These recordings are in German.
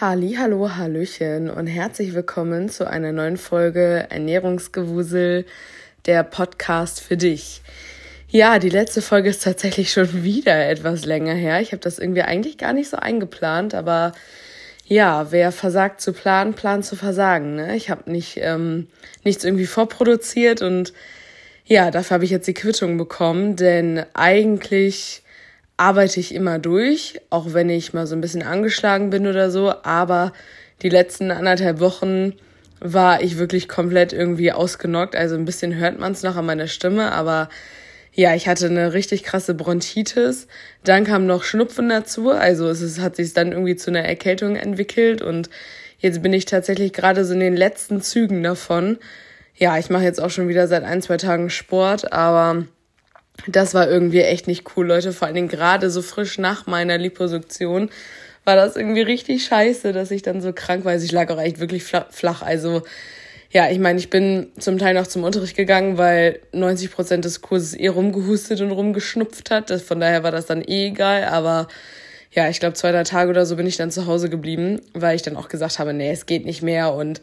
Halli, hallo, hallöchen und herzlich willkommen zu einer neuen Folge Ernährungsgewusel, der Podcast für dich. Ja, die letzte Folge ist tatsächlich schon wieder etwas länger her. Ich habe das irgendwie eigentlich gar nicht so eingeplant, aber ja, wer versagt zu planen, plant zu versagen. Ne? Ich habe nicht ähm, nichts irgendwie vorproduziert und ja, dafür habe ich jetzt die Quittung bekommen, denn eigentlich arbeite ich immer durch, auch wenn ich mal so ein bisschen angeschlagen bin oder so. Aber die letzten anderthalb Wochen war ich wirklich komplett irgendwie ausgenockt. Also ein bisschen hört man es noch an meiner Stimme, aber ja, ich hatte eine richtig krasse Bronchitis. Dann kam noch Schnupfen dazu. Also es ist, hat sich dann irgendwie zu einer Erkältung entwickelt und jetzt bin ich tatsächlich gerade so in den letzten Zügen davon. Ja, ich mache jetzt auch schon wieder seit ein, zwei Tagen Sport, aber das war irgendwie echt nicht cool, Leute. Vor allen Dingen gerade so frisch nach meiner Liposuktion war das irgendwie richtig scheiße, dass ich dann so krank war. Also ich lag auch echt wirklich flach. Also ja, ich meine, ich bin zum Teil noch zum Unterricht gegangen, weil 90 Prozent des Kurses eh rumgehustet und rumgeschnupft hat. Von daher war das dann eh egal. Aber ja, ich glaube, zwei, drei Tage oder so bin ich dann zu Hause geblieben, weil ich dann auch gesagt habe, nee, es geht nicht mehr und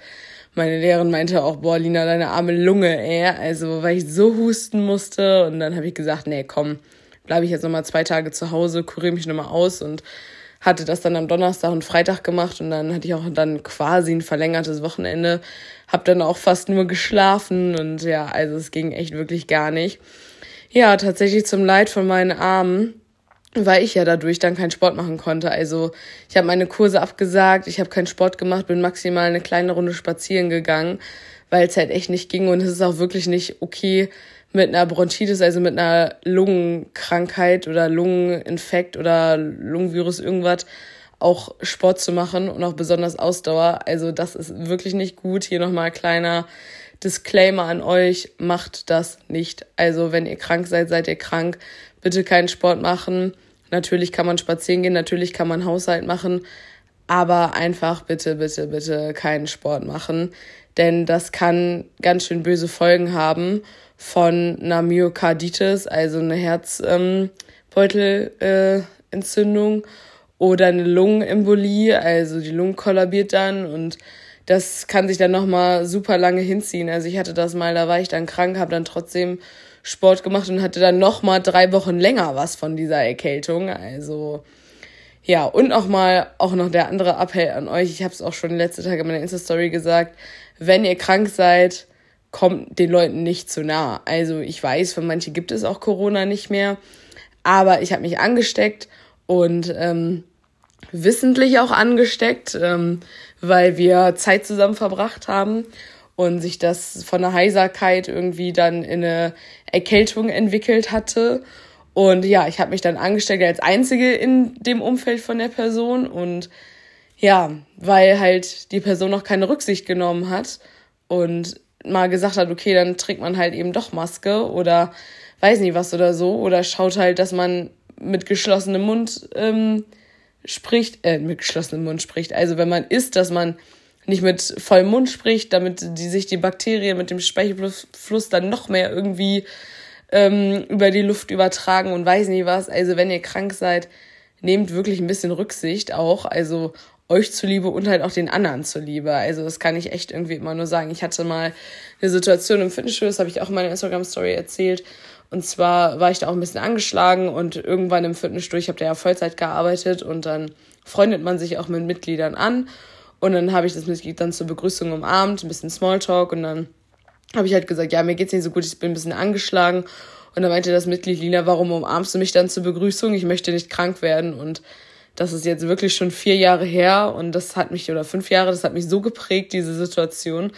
meine Lehrerin meinte auch, boah, Lina, deine arme Lunge, ey. Also, weil ich so husten musste. Und dann habe ich gesagt, nee, komm, bleibe ich jetzt nochmal zwei Tage zu Hause, kuriere mich nochmal aus und hatte das dann am Donnerstag und Freitag gemacht und dann hatte ich auch dann quasi ein verlängertes Wochenende. Hab dann auch fast nur geschlafen und ja, also es ging echt wirklich gar nicht. Ja, tatsächlich zum Leid von meinen Armen weil ich ja dadurch dann keinen Sport machen konnte. Also ich habe meine Kurse abgesagt, ich habe keinen Sport gemacht, bin maximal eine kleine Runde spazieren gegangen, weil es halt echt nicht ging und es ist auch wirklich nicht okay mit einer Bronchitis, also mit einer Lungenkrankheit oder Lungeninfekt oder Lungenvirus irgendwas auch Sport zu machen und auch besonders Ausdauer. Also das ist wirklich nicht gut. Hier nochmal kleiner Disclaimer an euch, macht das nicht. Also wenn ihr krank seid, seid ihr krank. Bitte keinen Sport machen Natürlich kann man spazieren gehen, natürlich kann man Haushalt machen, aber einfach bitte, bitte, bitte keinen Sport machen, denn das kann ganz schön böse Folgen haben von einer Myokarditis, also eine Herzbeutelentzündung äh, oder eine Lungenembolie, also die Lunge kollabiert dann und das kann sich dann nochmal super lange hinziehen. Also ich hatte das mal, da war ich dann krank, habe dann trotzdem Sport gemacht und hatte dann noch mal drei Wochen länger was von dieser Erkältung. Also ja, und auch mal auch noch der andere Appell an euch. Ich habe es auch schon letzte Tage in meiner Insta-Story gesagt. Wenn ihr krank seid, kommt den Leuten nicht zu nah. Also ich weiß, für manche gibt es auch Corona nicht mehr. Aber ich habe mich angesteckt und ähm, wissentlich auch angesteckt, ähm, weil wir Zeit zusammen verbracht haben und sich das von der Heiserkeit irgendwie dann in eine Erkältung entwickelt hatte. Und ja, ich habe mich dann angesteckt als Einzige in dem Umfeld von der Person und ja, weil halt die Person noch keine Rücksicht genommen hat und mal gesagt hat, okay, dann trägt man halt eben doch Maske oder weiß nicht was oder so oder schaut halt, dass man mit geschlossenem Mund ähm, spricht, äh, mit geschlossenem Mund spricht. Also wenn man isst, dass man nicht mit vollem Mund spricht, damit die sich die Bakterien mit dem Speichelfluss dann noch mehr irgendwie ähm, über die Luft übertragen und weiß nicht was. Also wenn ihr krank seid, nehmt wirklich ein bisschen Rücksicht auch. Also euch zuliebe und halt auch den anderen zuliebe. Also das kann ich echt irgendwie immer nur sagen. Ich hatte mal eine Situation im Fitnessstudio, das habe ich auch in meiner Instagram-Story erzählt. Und zwar war ich da auch ein bisschen angeschlagen und irgendwann im Fitnessstudio, ich habe da ja Vollzeit gearbeitet und dann freundet man sich auch mit Mitgliedern an. Und dann habe ich das Mitglied dann zur Begrüßung umarmt, ein bisschen Smalltalk und dann habe ich halt gesagt, ja, mir geht's nicht so gut, ich bin ein bisschen angeschlagen. Und dann meinte das Mitglied, Lina, warum umarmst du mich dann zur Begrüßung? Ich möchte nicht krank werden. Und das ist jetzt wirklich schon vier Jahre her und das hat mich, oder fünf Jahre, das hat mich so geprägt, diese Situation,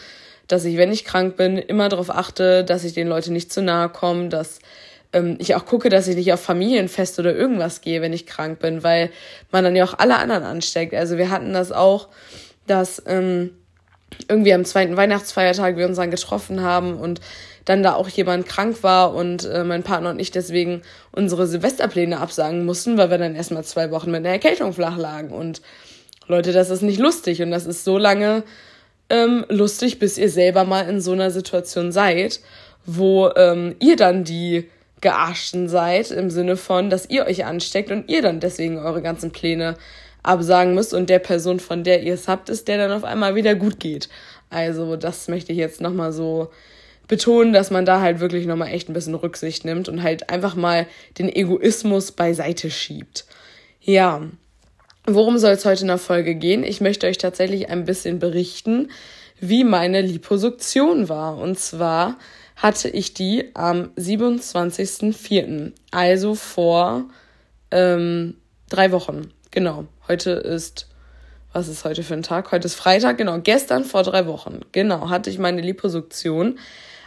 dass ich, wenn ich krank bin, immer darauf achte, dass ich den Leuten nicht zu nahe komme, dass ähm, ich auch gucke, dass ich nicht auf Familienfest oder irgendwas gehe, wenn ich krank bin, weil man dann ja auch alle anderen ansteckt. Also wir hatten das auch, dass ähm, irgendwie am zweiten Weihnachtsfeiertag wir uns dann getroffen haben und dann da auch jemand krank war und äh, mein Partner und ich deswegen unsere Silvesterpläne absagen mussten, weil wir dann erstmal zwei Wochen mit einer Erkältung flach lagen. Und Leute, das ist nicht lustig und das ist so lange ähm, lustig, bis ihr selber mal in so einer Situation seid, wo ähm, ihr dann die Gearschten seid, im Sinne von, dass ihr euch ansteckt und ihr dann deswegen eure ganzen Pläne absagen müsst und der Person, von der ihr es habt, ist, der dann auf einmal wieder gut geht. Also das möchte ich jetzt nochmal so betonen, dass man da halt wirklich nochmal echt ein bisschen Rücksicht nimmt und halt einfach mal den Egoismus beiseite schiebt. Ja, worum soll es heute in der Folge gehen? Ich möchte euch tatsächlich ein bisschen berichten, wie meine Liposuktion war. Und zwar hatte ich die am 27.04., also vor ähm, drei Wochen. Genau, heute ist, was ist heute für ein Tag? Heute ist Freitag, genau, gestern vor drei Wochen. Genau, hatte ich meine Liposuktion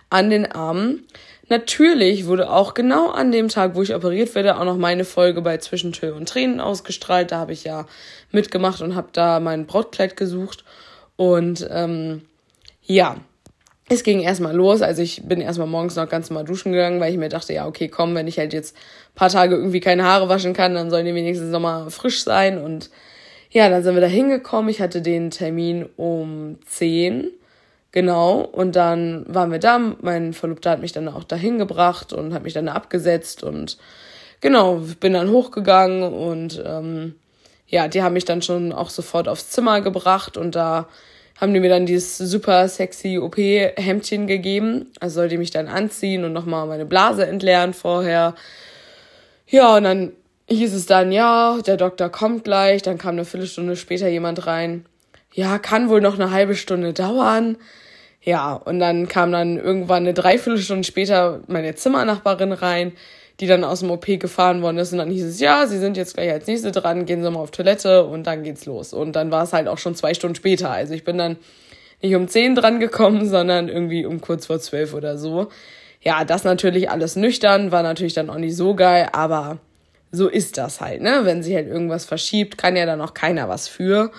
an den Armen. Natürlich wurde auch genau an dem Tag, wo ich operiert werde, auch noch meine Folge bei Zwischentür und Tränen ausgestrahlt. Da habe ich ja mitgemacht und habe da mein Brautkleid gesucht. Und ähm, ja, es ging erstmal los. Also ich bin erstmal morgens noch ganz normal duschen gegangen, weil ich mir dachte, ja, okay, komm, wenn ich halt jetzt paar Tage irgendwie keine Haare waschen kann, dann sollen die wenigstens nochmal frisch sein. Und ja, dann sind wir da hingekommen. Ich hatte den Termin um 10. Genau. Und dann waren wir da. Mein Verlobter hat mich dann auch dahin gebracht und hat mich dann abgesetzt. Und genau, bin dann hochgegangen und ähm, ja, die haben mich dann schon auch sofort aufs Zimmer gebracht und da haben die mir dann dieses super sexy OP-Hemdchen gegeben. Also sollte ich mich dann anziehen und nochmal meine Blase entleeren vorher. Ja, und dann hieß es dann, ja, der Doktor kommt gleich. Dann kam eine Viertelstunde später jemand rein. Ja, kann wohl noch eine halbe Stunde dauern. Ja, und dann kam dann irgendwann eine Dreiviertelstunde später meine Zimmernachbarin rein die dann aus dem OP gefahren worden ist. Und dann hieß es, ja, sie sind jetzt gleich als nächste dran, gehen Sie mal auf Toilette und dann geht's los. Und dann war es halt auch schon zwei Stunden später. Also ich bin dann nicht um zehn dran gekommen, sondern irgendwie um kurz vor zwölf oder so. Ja, das natürlich alles nüchtern, war natürlich dann auch nicht so geil, aber so ist das halt, ne? Wenn sich halt irgendwas verschiebt, kann ja dann auch keiner was für.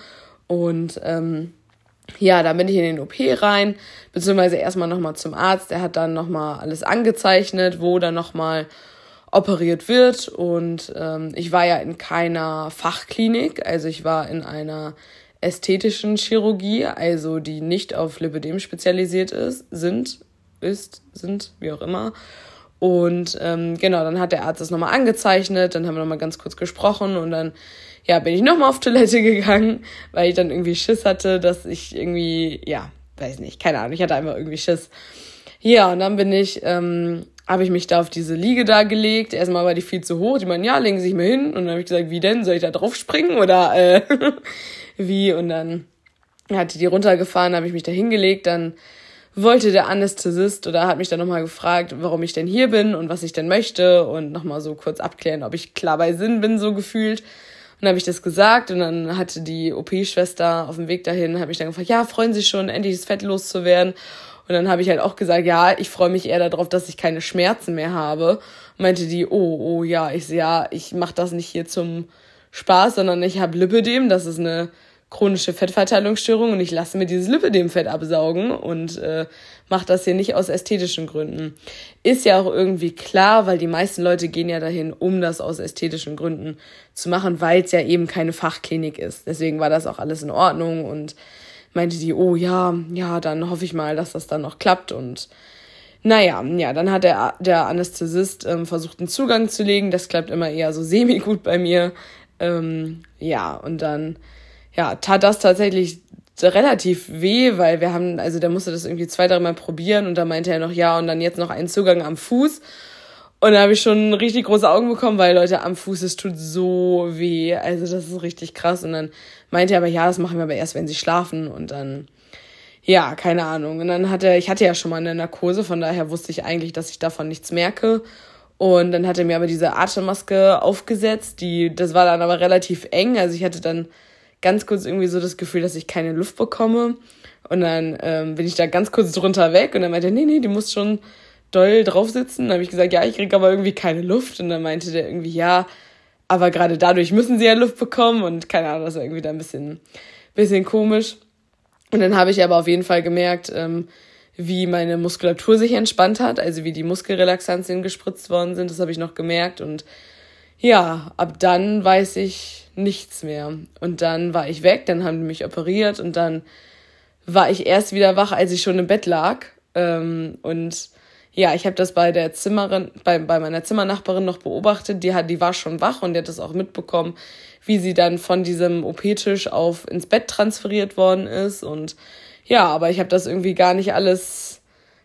Und ähm, ja, da bin ich in den OP rein, beziehungsweise erstmal nochmal zum Arzt. Der hat dann nochmal alles angezeichnet, wo dann nochmal operiert wird. Und ähm, ich war ja in keiner Fachklinik, also ich war in einer ästhetischen Chirurgie, also die nicht auf Lipidem spezialisiert ist, sind, ist, sind, wie auch immer. Und ähm, genau, dann hat der Arzt das nochmal angezeichnet, dann haben wir nochmal ganz kurz gesprochen und dann ja, bin ich nochmal auf Toilette gegangen, weil ich dann irgendwie Schiss hatte, dass ich irgendwie, ja, weiß nicht, keine Ahnung, ich hatte einfach irgendwie Schiss. Ja, und dann bin ich ähm, habe ich mich da auf diese Liege da gelegt. Erstmal war die viel zu hoch. Die meinen, ja, legen Sie sich mal hin. Und dann habe ich gesagt, wie denn? Soll ich da drauf springen? Oder äh, wie? Und dann hatte die runtergefahren, habe ich mich da hingelegt. Dann wollte der Anästhesist oder hat mich dann nochmal gefragt, warum ich denn hier bin und was ich denn möchte. Und nochmal so kurz abklären, ob ich klar bei Sinn bin, so gefühlt. Und dann habe ich das gesagt und dann hatte die OP-Schwester auf dem Weg dahin, habe ich dann gefragt, ja, freuen Sie schon, endlich das Fett loszuwerden. Und dann habe ich halt auch gesagt, ja, ich freue mich eher darauf, dass ich keine Schmerzen mehr habe. Meinte die, oh, oh ja, ich ja, ich mache das nicht hier zum Spaß, sondern ich habe Lipödem, das ist eine chronische Fettverteilungsstörung und ich lasse mir dieses Lipödem-Fett absaugen und äh, mache das hier nicht aus ästhetischen Gründen. Ist ja auch irgendwie klar, weil die meisten Leute gehen ja dahin, um das aus ästhetischen Gründen zu machen, weil es ja eben keine Fachklinik ist. Deswegen war das auch alles in Ordnung und meinte die, oh ja, ja, dann hoffe ich mal, dass das dann noch klappt und naja, ja, dann hat der, der Anästhesist ähm, versucht, einen Zugang zu legen. Das klappt immer eher so semi-gut bei mir. Ähm, ja, und dann, ja, tat das tatsächlich relativ weh, weil wir haben, also der musste das irgendwie zwei, dreimal probieren und da meinte er noch, ja, und dann jetzt noch einen Zugang am Fuß. Und da habe ich schon richtig große Augen bekommen, weil Leute am Fuß, es tut so weh. Also das ist richtig krass. Und dann meinte er aber, ja, das machen wir aber erst, wenn sie schlafen. Und dann, ja, keine Ahnung. Und dann hatte, ich hatte ja schon mal eine Narkose, von daher wusste ich eigentlich, dass ich davon nichts merke. Und dann hat er mir aber diese Atemmaske aufgesetzt, die, das war dann aber relativ eng. Also ich hatte dann ganz kurz irgendwie so das Gefühl, dass ich keine Luft bekomme. Und dann ähm, bin ich da ganz kurz drunter weg und dann meinte er, nee, nee, die muss schon doll drauf sitzen. Dann habe ich gesagt, ja, ich kriege aber irgendwie keine Luft. Und dann meinte der irgendwie, ja, aber gerade dadurch müssen sie ja Luft bekommen. Und keine Ahnung, das war irgendwie da ein bisschen, bisschen komisch. Und dann habe ich aber auf jeden Fall gemerkt, ähm, wie meine Muskulatur sich entspannt hat, also wie die Muskelrelaxantien gespritzt worden sind. Das habe ich noch gemerkt. Und ja, ab dann weiß ich nichts mehr. Und dann war ich weg, dann haben die mich operiert und dann war ich erst wieder wach, als ich schon im Bett lag. Ähm, und ja, ich habe das bei der Zimmerin, bei, bei meiner Zimmernachbarin noch beobachtet. Die, hat, die war schon wach und die hat das auch mitbekommen, wie sie dann von diesem OP-Tisch auf ins Bett transferiert worden ist. Und ja, aber ich habe das irgendwie gar nicht alles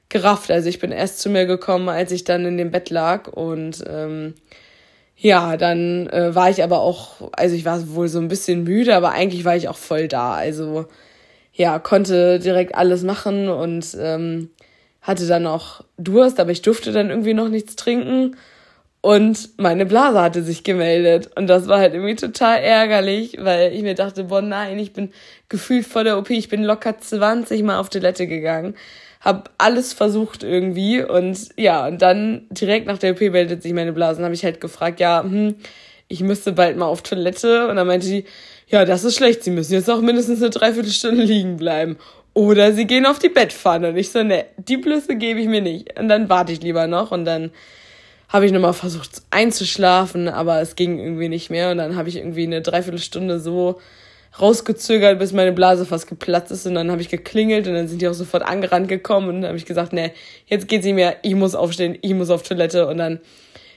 gerafft. Also ich bin erst zu mir gekommen, als ich dann in dem Bett lag und ähm, ja, dann äh, war ich aber auch, also ich war wohl so ein bisschen müde, aber eigentlich war ich auch voll da. Also ja, konnte direkt alles machen und ähm, hatte dann auch Durst, aber ich durfte dann irgendwie noch nichts trinken. Und meine Blase hatte sich gemeldet. Und das war halt irgendwie total ärgerlich, weil ich mir dachte, boah, nein, ich bin gefühlt vor der OP, ich bin locker 20 Mal auf Toilette gegangen habe alles versucht irgendwie und ja, und dann direkt nach der OP meldet sich meine Blase. Dann habe ich halt gefragt, ja, hm, ich müsste bald mal auf Toilette und dann meinte die, ja, das ist schlecht, sie müssen jetzt auch mindestens eine Dreiviertelstunde liegen bleiben. Oder sie gehen auf die Bettpfanne. Und ich so, ne, die Blüsse gebe ich mir nicht. Und dann warte ich lieber noch und dann habe ich nochmal versucht einzuschlafen, aber es ging irgendwie nicht mehr. Und dann habe ich irgendwie eine Dreiviertelstunde so rausgezögert, bis meine Blase fast geplatzt ist und dann habe ich geklingelt und dann sind die auch sofort angerannt gekommen und dann habe ich gesagt, nee, jetzt geht's nicht mehr, ich muss aufstehen, ich muss auf Toilette und dann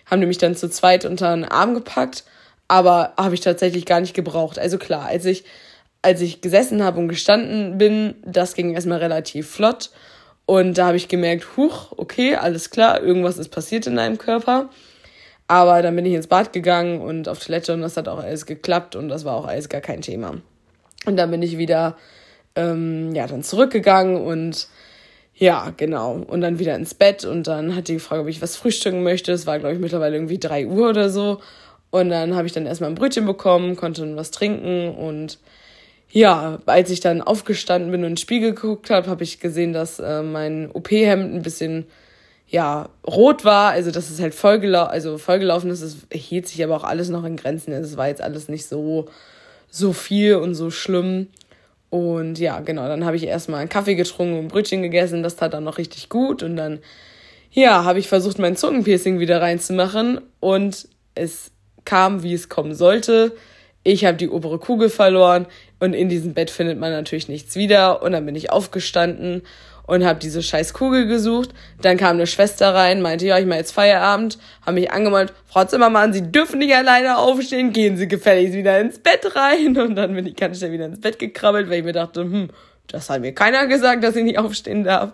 haben die mich dann zu zweit unter den Arm gepackt, aber habe ich tatsächlich gar nicht gebraucht. Also klar, als ich als ich gesessen habe und gestanden bin, das ging erstmal relativ flott und da habe ich gemerkt, huch, okay, alles klar, irgendwas ist passiert in deinem Körper. Aber dann bin ich ins Bad gegangen und auf Toilette und das hat auch alles geklappt und das war auch alles gar kein Thema. Und dann bin ich wieder, ähm, ja, dann zurückgegangen und ja, genau. Und dann wieder ins Bett und dann hat die gefragt, ob ich was frühstücken möchte. Es war, glaube ich, mittlerweile irgendwie drei Uhr oder so. Und dann habe ich dann erstmal ein Brötchen bekommen, konnte dann was trinken und ja, als ich dann aufgestanden bin und in den Spiegel geguckt habe, habe ich gesehen, dass äh, mein OP-Hemd ein bisschen ja rot war, also dass es halt vollgelaufen, also vollgelaufen ist. Es hielt sich aber auch alles noch in Grenzen. Es war jetzt alles nicht so so viel und so schlimm. Und ja, genau, dann habe ich erstmal einen Kaffee getrunken und Brötchen gegessen. Das tat dann noch richtig gut. Und dann, ja, habe ich versucht, mein Zungenpiercing wieder reinzumachen. Und es kam, wie es kommen sollte. Ich habe die obere Kugel verloren. Und in diesem Bett findet man natürlich nichts wieder. Und dann bin ich aufgestanden und habe diese scheiß Kugel gesucht. Dann kam eine Schwester rein, meinte, ja, ich mache jetzt Feierabend, haben mich angemalt, Frau Zimmermann, Sie dürfen nicht alleine aufstehen, gehen Sie gefälligst wieder ins Bett rein. Und dann bin ich ganz schnell wieder ins Bett gekrabbelt, weil ich mir dachte, hm, das hat mir keiner gesagt, dass ich nicht aufstehen darf.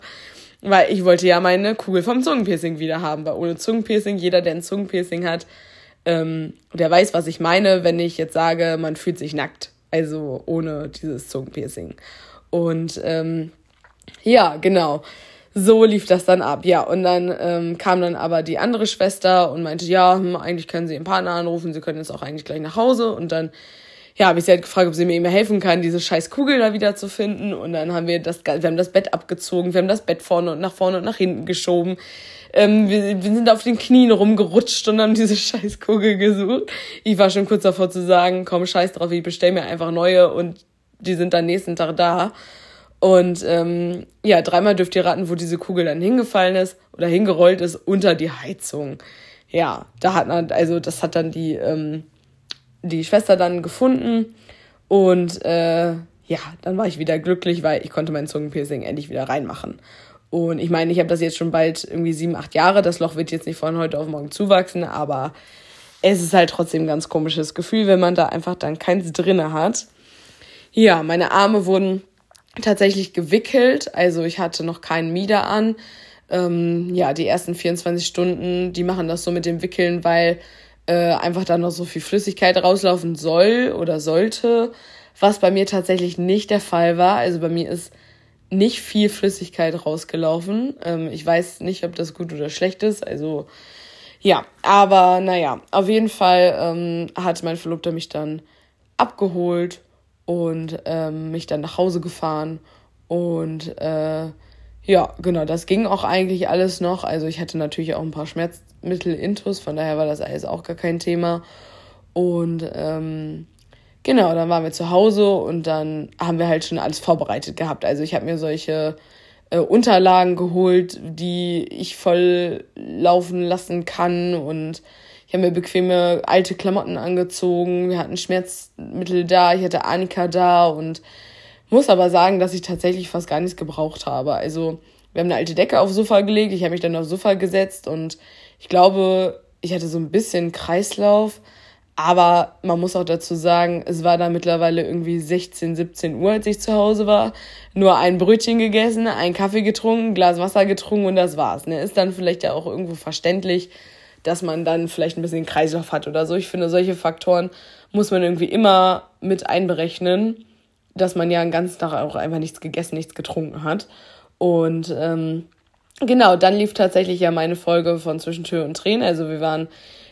Weil ich wollte ja meine Kugel vom Zungenpiercing wieder haben, weil ohne Zungenpiercing, jeder, der ein Zungenpiercing hat, ähm, der weiß, was ich meine, wenn ich jetzt sage, man fühlt sich nackt. Also ohne dieses Zungenpiercing. Und ähm, ja, genau. So lief das dann ab, ja. Und dann ähm, kam dann aber die andere Schwester und meinte, ja, hm, eigentlich können Sie Ihren Partner anrufen, Sie können jetzt auch eigentlich gleich nach Hause. Und dann, ja, habe ich sie halt gefragt, ob sie mir eben helfen kann, diese scheiß Kugel da wieder zu finden. Und dann haben wir das, wir haben das Bett abgezogen, wir haben das Bett vorne und nach vorne und nach hinten geschoben. Ähm, wir, wir sind auf den Knien rumgerutscht und haben diese scheiß Kugel gesucht. Ich war schon kurz davor zu sagen, komm, scheiß drauf, ich bestell mir einfach neue und die sind dann nächsten Tag da. Und ähm, ja, dreimal dürft ihr raten, wo diese Kugel dann hingefallen ist oder hingerollt ist unter die Heizung. Ja, da hat man, also das hat dann die, ähm, die Schwester dann gefunden. Und äh, ja, dann war ich wieder glücklich, weil ich konnte mein Zungenpiercing endlich wieder reinmachen. Und ich meine, ich habe das jetzt schon bald irgendwie sieben, acht Jahre. Das Loch wird jetzt nicht von heute auf morgen zuwachsen, aber es ist halt trotzdem ein ganz komisches Gefühl, wenn man da einfach dann keins drinne hat. Ja, meine Arme wurden tatsächlich gewickelt. Also ich hatte noch keinen Mieder an. Ähm, ja, die ersten 24 Stunden, die machen das so mit dem Wickeln, weil äh, einfach da noch so viel Flüssigkeit rauslaufen soll oder sollte, was bei mir tatsächlich nicht der Fall war. Also bei mir ist nicht viel Flüssigkeit rausgelaufen. Ähm, ich weiß nicht, ob das gut oder schlecht ist. Also ja, aber naja, auf jeden Fall ähm, hat mein Verlobter mich dann abgeholt und ähm, mich dann nach Hause gefahren. Und äh, ja, genau, das ging auch eigentlich alles noch. Also ich hatte natürlich auch ein paar Schmerzmittel intus, von daher war das alles auch gar kein Thema. Und ähm, genau, dann waren wir zu Hause und dann haben wir halt schon alles vorbereitet gehabt. Also ich habe mir solche äh, Unterlagen geholt, die ich voll laufen lassen kann und ich habe mir bequeme alte Klamotten angezogen. Wir hatten Schmerzmittel da. Ich hatte Annika da und muss aber sagen, dass ich tatsächlich fast gar nichts gebraucht habe. Also wir haben eine alte Decke aufs Sofa gelegt, ich habe mich dann aufs Sofa gesetzt und ich glaube, ich hatte so ein bisschen Kreislauf, aber man muss auch dazu sagen, es war da mittlerweile irgendwie 16, 17 Uhr, als ich zu Hause war. Nur ein Brötchen gegessen, einen Kaffee getrunken, ein Glas Wasser getrunken und das war's. Ne? Ist dann vielleicht ja auch irgendwo verständlich, dass man dann vielleicht ein bisschen Kreislauf hat oder so. Ich finde, solche Faktoren muss man irgendwie immer mit einberechnen, dass man ja den ganzen Tag auch einfach nichts gegessen, nichts getrunken hat. Und ähm, genau, dann lief tatsächlich ja meine Folge von Zwischentür und Tränen. Also wir waren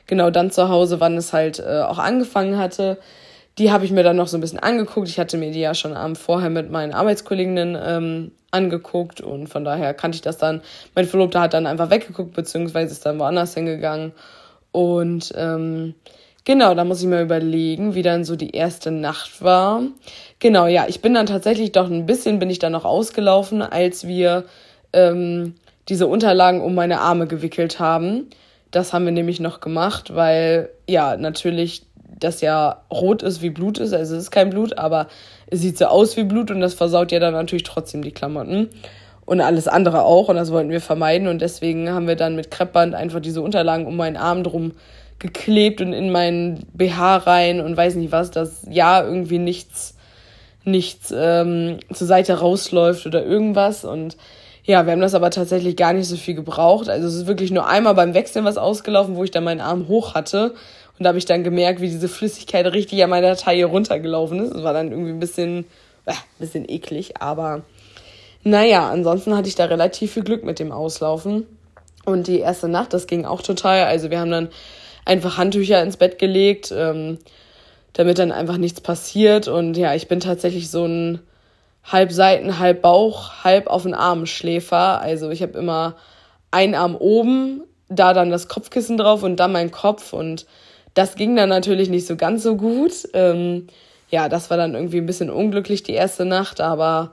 genau dann zu Hause, wann es halt äh, auch angefangen hatte. Die habe ich mir dann noch so ein bisschen angeguckt. Ich hatte mir die ja schon am vorher mit meinen Arbeitskolleginnen ähm, angeguckt und von daher kannte ich das dann. Mein Verlobter hat dann einfach weggeguckt, beziehungsweise ist dann woanders hingegangen. Und ähm, genau, da muss ich mir überlegen, wie dann so die erste Nacht war. Genau, ja, ich bin dann tatsächlich doch ein bisschen, bin ich dann noch ausgelaufen, als wir ähm, diese Unterlagen um meine Arme gewickelt haben. Das haben wir nämlich noch gemacht, weil ja, natürlich das ja rot ist wie Blut ist. Also es ist kein Blut, aber es sieht so aus wie Blut und das versaut ja dann natürlich trotzdem die Klamotten. Und alles andere auch. Und das wollten wir vermeiden. Und deswegen haben wir dann mit Kreppband einfach diese Unterlagen um meinen Arm drum geklebt und in meinen BH rein und weiß nicht was, dass ja irgendwie nichts, nichts ähm, zur Seite rausläuft oder irgendwas. Und ja, wir haben das aber tatsächlich gar nicht so viel gebraucht. Also es ist wirklich nur einmal beim Wechseln was ausgelaufen, wo ich dann meinen Arm hoch hatte. Und da habe ich dann gemerkt, wie diese Flüssigkeit richtig an meiner Taille runtergelaufen ist. Das war dann irgendwie ein bisschen, äh, ein bisschen eklig, aber naja, ansonsten hatte ich da relativ viel Glück mit dem Auslaufen. Und die erste Nacht, das ging auch total. Also wir haben dann einfach Handtücher ins Bett gelegt, ähm, damit dann einfach nichts passiert. Und ja, ich bin tatsächlich so ein halb Seiten, halb Bauch, halb auf den Arm Schläfer. Also ich habe immer einen Arm oben, da dann das Kopfkissen drauf und dann mein Kopf. Und das ging dann natürlich nicht so ganz so gut. Ähm, ja, das war dann irgendwie ein bisschen unglücklich die erste Nacht, aber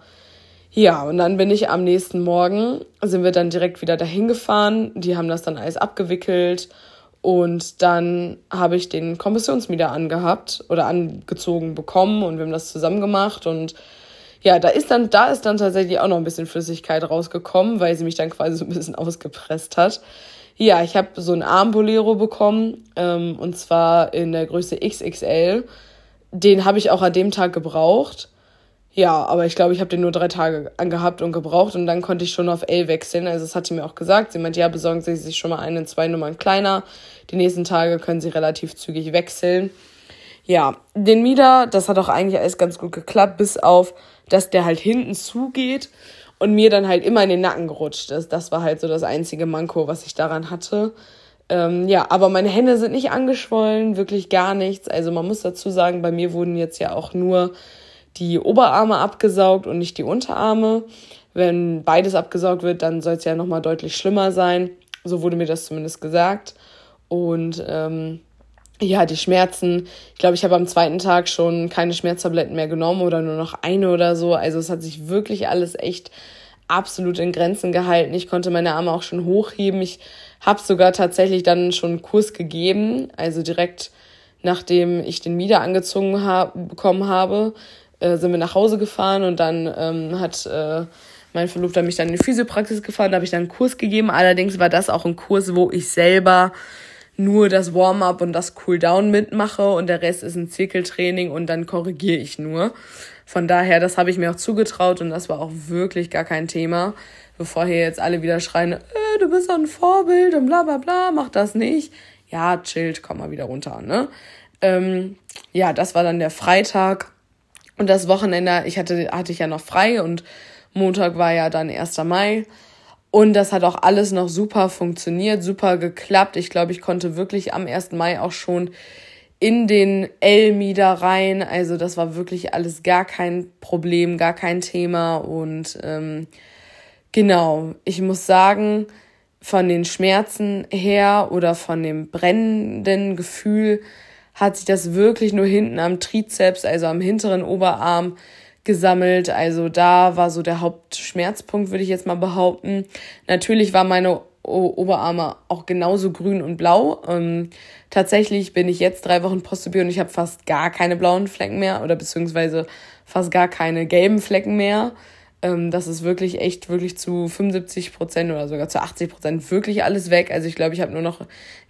ja, und dann bin ich am nächsten Morgen, sind wir dann direkt wieder dahin gefahren. Die haben das dann alles abgewickelt und dann habe ich den Kompressionsmieder angehabt oder angezogen bekommen und wir haben das zusammen gemacht und ja, da ist dann, da ist dann tatsächlich auch noch ein bisschen Flüssigkeit rausgekommen, weil sie mich dann quasi so ein bisschen ausgepresst hat. Ja, ich habe so ein Armbolero bekommen ähm, und zwar in der Größe XXL. Den habe ich auch an dem Tag gebraucht. Ja, aber ich glaube, ich habe den nur drei Tage angehabt und gebraucht und dann konnte ich schon auf L wechseln. Also das hat sie mir auch gesagt. Sie meinte, ja, besorgen Sie sich schon mal einen, zwei Nummern kleiner. Die nächsten Tage können Sie relativ zügig wechseln. Ja, den Mieder, das hat auch eigentlich alles ganz gut geklappt, bis auf, dass der halt hinten zugeht und mir dann halt immer in den Nacken gerutscht ist. Das war halt so das einzige Manko, was ich daran hatte. Ähm, ja, aber meine Hände sind nicht angeschwollen, wirklich gar nichts. Also man muss dazu sagen, bei mir wurden jetzt ja auch nur die Oberarme abgesaugt und nicht die Unterarme. Wenn beides abgesaugt wird, dann soll es ja nochmal deutlich schlimmer sein. So wurde mir das zumindest gesagt. Und ähm, ja, die Schmerzen. Ich glaube, ich habe am zweiten Tag schon keine Schmerztabletten mehr genommen oder nur noch eine oder so. Also es hat sich wirklich alles echt absolut in Grenzen gehalten. Ich konnte meine Arme auch schon hochheben. Ich habe sogar tatsächlich dann schon einen Kurs gegeben, also direkt nachdem ich den Mieder angezogen hab, bekommen habe, äh, sind wir nach Hause gefahren und dann ähm, hat äh, mein Verlobter mich dann in die Physiopraxis gefahren, da habe ich dann einen Kurs gegeben. Allerdings war das auch ein Kurs, wo ich selber nur das Warm-up und das Cool-down mitmache und der Rest ist ein Zirkeltraining und dann korrigiere ich nur. Von daher, das habe ich mir auch zugetraut und das war auch wirklich gar kein Thema. Bevor hier jetzt alle wieder schreien, äh, du bist doch ein Vorbild und bla bla bla, mach das nicht. Ja, chillt, komm mal wieder runter, ne? Ähm, ja, das war dann der Freitag. Und das Wochenende, ich hatte, hatte ich ja noch frei und Montag war ja dann 1. Mai. Und das hat auch alles noch super funktioniert, super geklappt. Ich glaube, ich konnte wirklich am 1. Mai auch schon in den Elmieder rein. Also das war wirklich alles gar kein Problem, gar kein Thema. Und ähm, genau, ich muss sagen, von den Schmerzen her oder von dem brennenden Gefühl hat sich das wirklich nur hinten am Trizeps, also am hinteren Oberarm, gesammelt. Also da war so der Hauptschmerzpunkt, würde ich jetzt mal behaupten. Natürlich war meine Oberarme auch genauso grün und blau. Ähm, tatsächlich bin ich jetzt drei Wochen Postobio und ich habe fast gar keine blauen Flecken mehr oder beziehungsweise fast gar keine gelben Flecken mehr. Ähm, das ist wirklich echt wirklich zu 75 Prozent oder sogar zu 80 Prozent wirklich alles weg. Also ich glaube, ich habe nur noch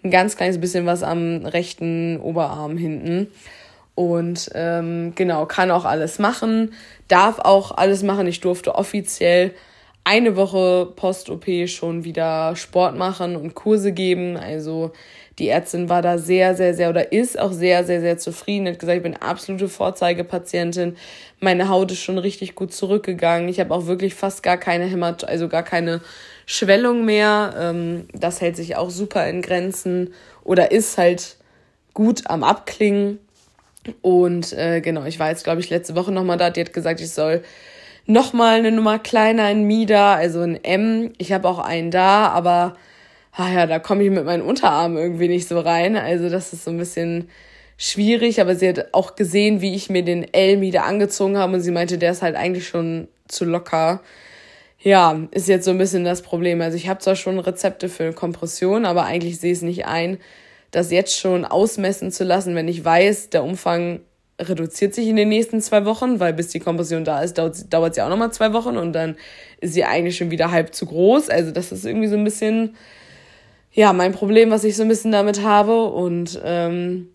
ein ganz kleines bisschen was am rechten Oberarm hinten. Und ähm, genau, kann auch alles machen, darf auch alles machen. Ich durfte offiziell eine Woche Post-OP schon wieder Sport machen und Kurse geben. Also die Ärztin war da sehr, sehr, sehr oder ist auch sehr, sehr, sehr zufrieden. Hat gesagt, ich bin absolute Vorzeigepatientin. Meine Haut ist schon richtig gut zurückgegangen. Ich habe auch wirklich fast gar keine Hämat, also gar keine Schwellung mehr. Ähm, das hält sich auch super in Grenzen oder ist halt gut am Abklingen. Und äh, genau, ich war jetzt, glaube ich, letzte Woche nochmal da. Die hat gesagt, ich soll nochmal eine Nummer kleiner in Mida, also ein M. Ich habe auch einen da, aber ah ja, da komme ich mit meinen Unterarmen irgendwie nicht so rein. Also das ist so ein bisschen schwierig, aber sie hat auch gesehen, wie ich mir den L Mida angezogen habe und sie meinte, der ist halt eigentlich schon zu locker. Ja, ist jetzt so ein bisschen das Problem. Also ich habe zwar schon Rezepte für Kompression, aber eigentlich sehe ich es nicht ein, das jetzt schon ausmessen zu lassen, wenn ich weiß, der Umfang reduziert sich in den nächsten zwei Wochen, weil bis die Kompression da ist, dauert, dauert sie auch nochmal zwei Wochen und dann ist sie eigentlich schon wieder halb zu groß. Also das ist irgendwie so ein bisschen, ja, mein Problem, was ich so ein bisschen damit habe und ähm,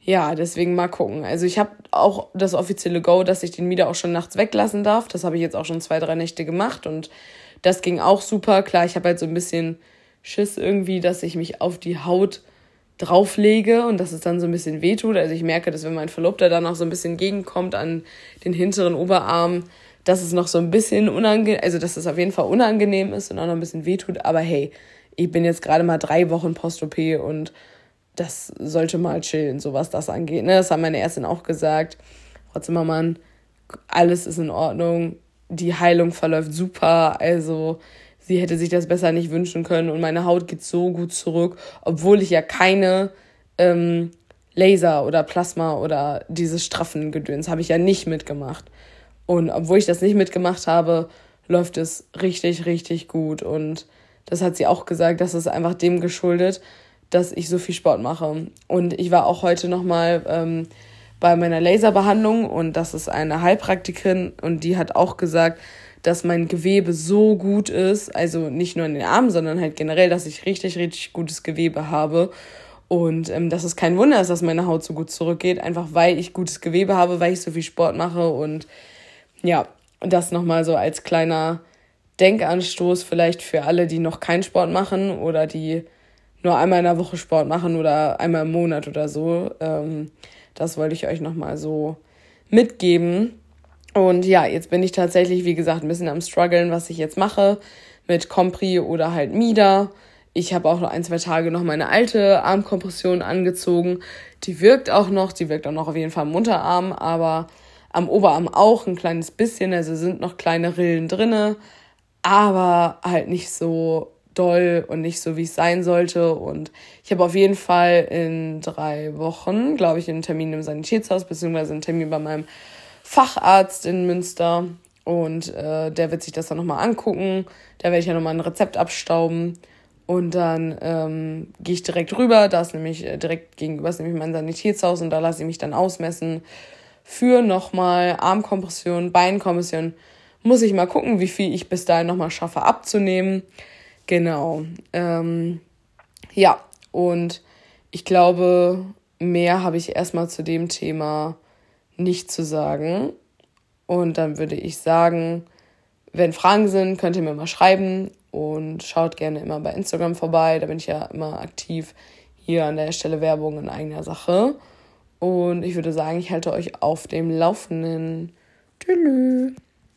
ja, deswegen mal gucken. Also ich habe auch das offizielle Go, dass ich den Mieder auch schon nachts weglassen darf. Das habe ich jetzt auch schon zwei, drei Nächte gemacht und das ging auch super. Klar, ich habe halt so ein bisschen Schiss irgendwie, dass ich mich auf die Haut drauflege und dass es dann so ein bisschen wehtut. Also ich merke, dass wenn mein Verlobter dann noch so ein bisschen gegenkommt an den hinteren Oberarm, dass es noch so ein bisschen unangenehm, also dass es auf jeden Fall unangenehm ist und auch noch ein bisschen wehtut. Aber hey, ich bin jetzt gerade mal drei Wochen Post-OP und das sollte mal chillen, so was das angeht. Ne? Das haben meine Ärztin auch gesagt. Frau Zimmermann, alles ist in Ordnung. Die Heilung verläuft super. Also sie hätte sich das besser nicht wünschen können und meine Haut geht so gut zurück, obwohl ich ja keine ähm, Laser oder Plasma oder dieses straffen Gedöns habe ich ja nicht mitgemacht. Und obwohl ich das nicht mitgemacht habe, läuft es richtig, richtig gut. Und das hat sie auch gesagt, das ist einfach dem geschuldet, dass ich so viel Sport mache. Und ich war auch heute nochmal ähm, bei meiner Laserbehandlung und das ist eine Heilpraktikerin und die hat auch gesagt, dass mein Gewebe so gut ist, also nicht nur in den Armen, sondern halt generell, dass ich richtig, richtig gutes Gewebe habe. Und ähm, dass es kein Wunder ist, dass meine Haut so gut zurückgeht, einfach weil ich gutes Gewebe habe, weil ich so viel Sport mache. Und ja, das nochmal so als kleiner Denkanstoß vielleicht für alle, die noch keinen Sport machen oder die nur einmal in der Woche Sport machen oder einmal im Monat oder so. Ähm, das wollte ich euch nochmal so mitgeben. Und ja, jetzt bin ich tatsächlich, wie gesagt, ein bisschen am struggeln, was ich jetzt mache mit Compri oder halt Mida. Ich habe auch noch ein, zwei Tage noch meine alte Armkompression angezogen. Die wirkt auch noch, die wirkt auch noch auf jeden Fall am Unterarm, aber am Oberarm auch ein kleines bisschen. Also sind noch kleine Rillen drinne, aber halt nicht so doll und nicht so, wie es sein sollte. Und ich habe auf jeden Fall in drei Wochen, glaube ich, einen Termin im Sanitätshaus, beziehungsweise einen Termin bei meinem Facharzt in Münster und äh, der wird sich das dann nochmal angucken. Da werde ich ja nochmal ein Rezept abstauben und dann ähm, gehe ich direkt rüber. Da ist nämlich äh, direkt gegenüber ist nämlich mein Sanitätshaus und da lasse ich mich dann ausmessen für nochmal Armkompression, Beinkompression. Muss ich mal gucken, wie viel ich bis dahin nochmal schaffe abzunehmen. Genau. Ähm, ja, und ich glaube, mehr habe ich erstmal zu dem Thema nicht zu sagen. Und dann würde ich sagen, wenn Fragen sind, könnt ihr mir mal schreiben und schaut gerne immer bei Instagram vorbei. Da bin ich ja immer aktiv. Hier an der Stelle Werbung in eigener Sache. Und ich würde sagen, ich halte euch auf dem Laufenden. Tschüss.